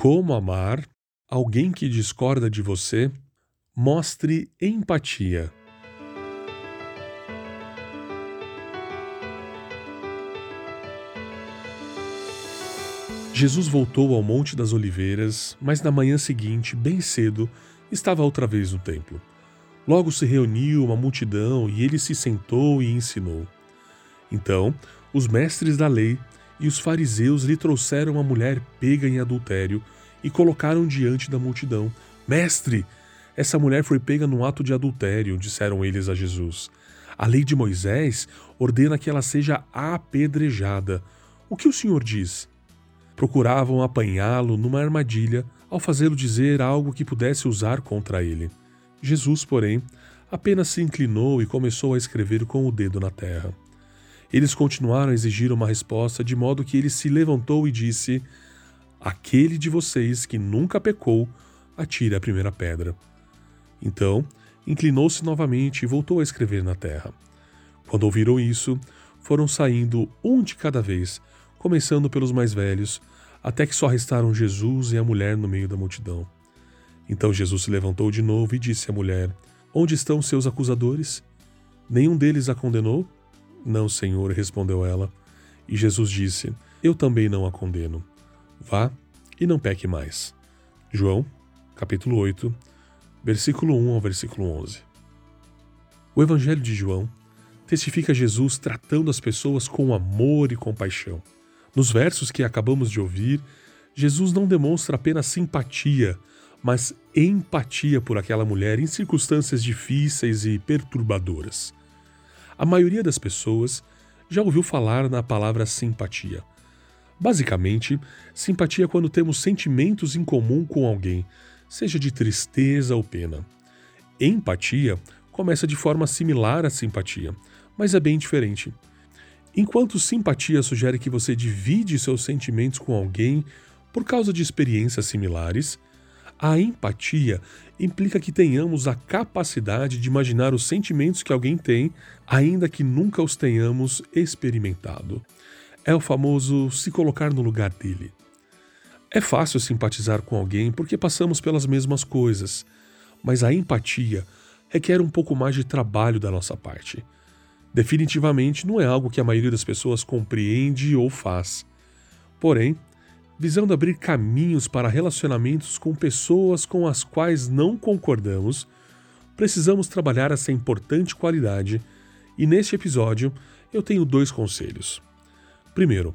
Como amar alguém que discorda de você? Mostre empatia. Jesus voltou ao Monte das Oliveiras, mas na manhã seguinte, bem cedo, estava outra vez no templo. Logo se reuniu uma multidão e ele se sentou e ensinou. Então, os mestres da lei e os fariseus lhe trouxeram uma mulher pega em adultério e colocaram diante da multidão. Mestre, essa mulher foi pega no ato de adultério, disseram eles a Jesus. A lei de Moisés ordena que ela seja apedrejada. O que o senhor diz? procuravam apanhá-lo numa armadilha ao fazê-lo dizer algo que pudesse usar contra ele. Jesus, porém, apenas se inclinou e começou a escrever com o dedo na terra. Eles continuaram a exigir uma resposta, de modo que ele se levantou e disse: Aquele de vocês que nunca pecou, atire a primeira pedra. Então, inclinou-se novamente e voltou a escrever na terra. Quando ouviram isso, foram saindo um de cada vez, começando pelos mais velhos, até que só restaram Jesus e a mulher no meio da multidão. Então Jesus se levantou de novo e disse à mulher: Onde estão seus acusadores? Nenhum deles a condenou? Não, Senhor, respondeu ela. E Jesus disse: Eu também não a condeno. Vá e não peque mais. João, capítulo 8, versículo 1 ao versículo 11. O Evangelho de João testifica Jesus tratando as pessoas com amor e compaixão. Nos versos que acabamos de ouvir, Jesus não demonstra apenas simpatia, mas empatia por aquela mulher em circunstâncias difíceis e perturbadoras. A maioria das pessoas já ouviu falar na palavra simpatia. Basicamente, simpatia é quando temos sentimentos em comum com alguém, seja de tristeza ou pena. Empatia começa de forma similar à simpatia, mas é bem diferente. Enquanto simpatia sugere que você divide seus sentimentos com alguém por causa de experiências similares, a empatia implica que tenhamos a capacidade de imaginar os sentimentos que alguém tem, ainda que nunca os tenhamos experimentado. É o famoso se colocar no lugar dele. É fácil simpatizar com alguém porque passamos pelas mesmas coisas, mas a empatia requer um pouco mais de trabalho da nossa parte. Definitivamente não é algo que a maioria das pessoas compreende ou faz. Porém, visando abrir caminhos para relacionamentos com pessoas com as quais não concordamos, precisamos trabalhar essa importante qualidade e neste episódio eu tenho dois conselhos. Primeiro,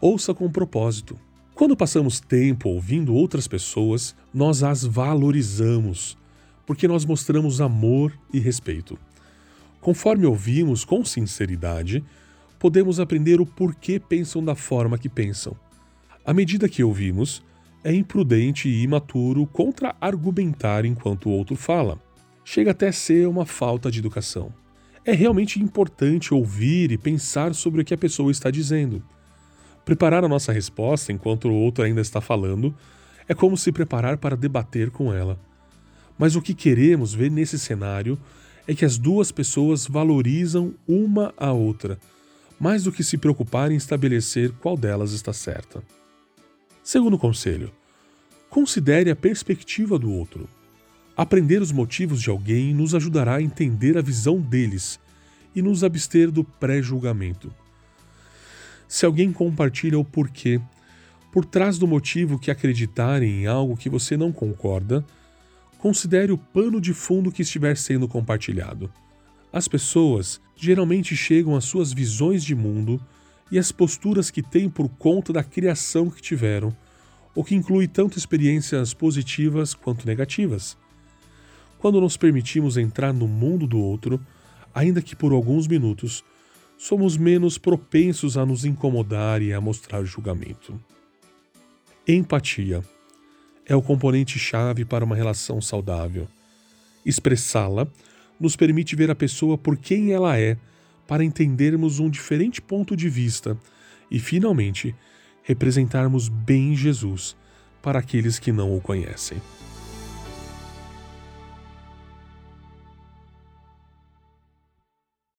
ouça com propósito. Quando passamos tempo ouvindo outras pessoas, nós as valorizamos, porque nós mostramos amor e respeito. Conforme ouvimos com sinceridade, podemos aprender o porquê pensam da forma que pensam. À medida que ouvimos, é imprudente e imaturo contra-argumentar enquanto o outro fala. Chega até a ser uma falta de educação. É realmente importante ouvir e pensar sobre o que a pessoa está dizendo. Preparar a nossa resposta enquanto o outro ainda está falando é como se preparar para debater com ela. Mas o que queremos ver nesse cenário é que as duas pessoas valorizam uma a outra, mais do que se preocupar em estabelecer qual delas está certa. Segundo conselho, considere a perspectiva do outro. Aprender os motivos de alguém nos ajudará a entender a visão deles e nos abster do pré-julgamento. Se alguém compartilha o porquê, por trás do motivo que acreditarem em algo que você não concorda, considere o pano de fundo que estiver sendo compartilhado. As pessoas geralmente chegam às suas visões de mundo e às posturas que têm por conta da criação que tiveram, o que inclui tanto experiências positivas quanto negativas. Quando nos permitimos entrar no mundo do outro, ainda que por alguns minutos, somos menos propensos a nos incomodar e a mostrar julgamento. Empatia é o componente-chave para uma relação saudável. Expressá-la nos permite ver a pessoa por quem ela é, para entendermos um diferente ponto de vista e, finalmente, representarmos bem Jesus para aqueles que não o conhecem.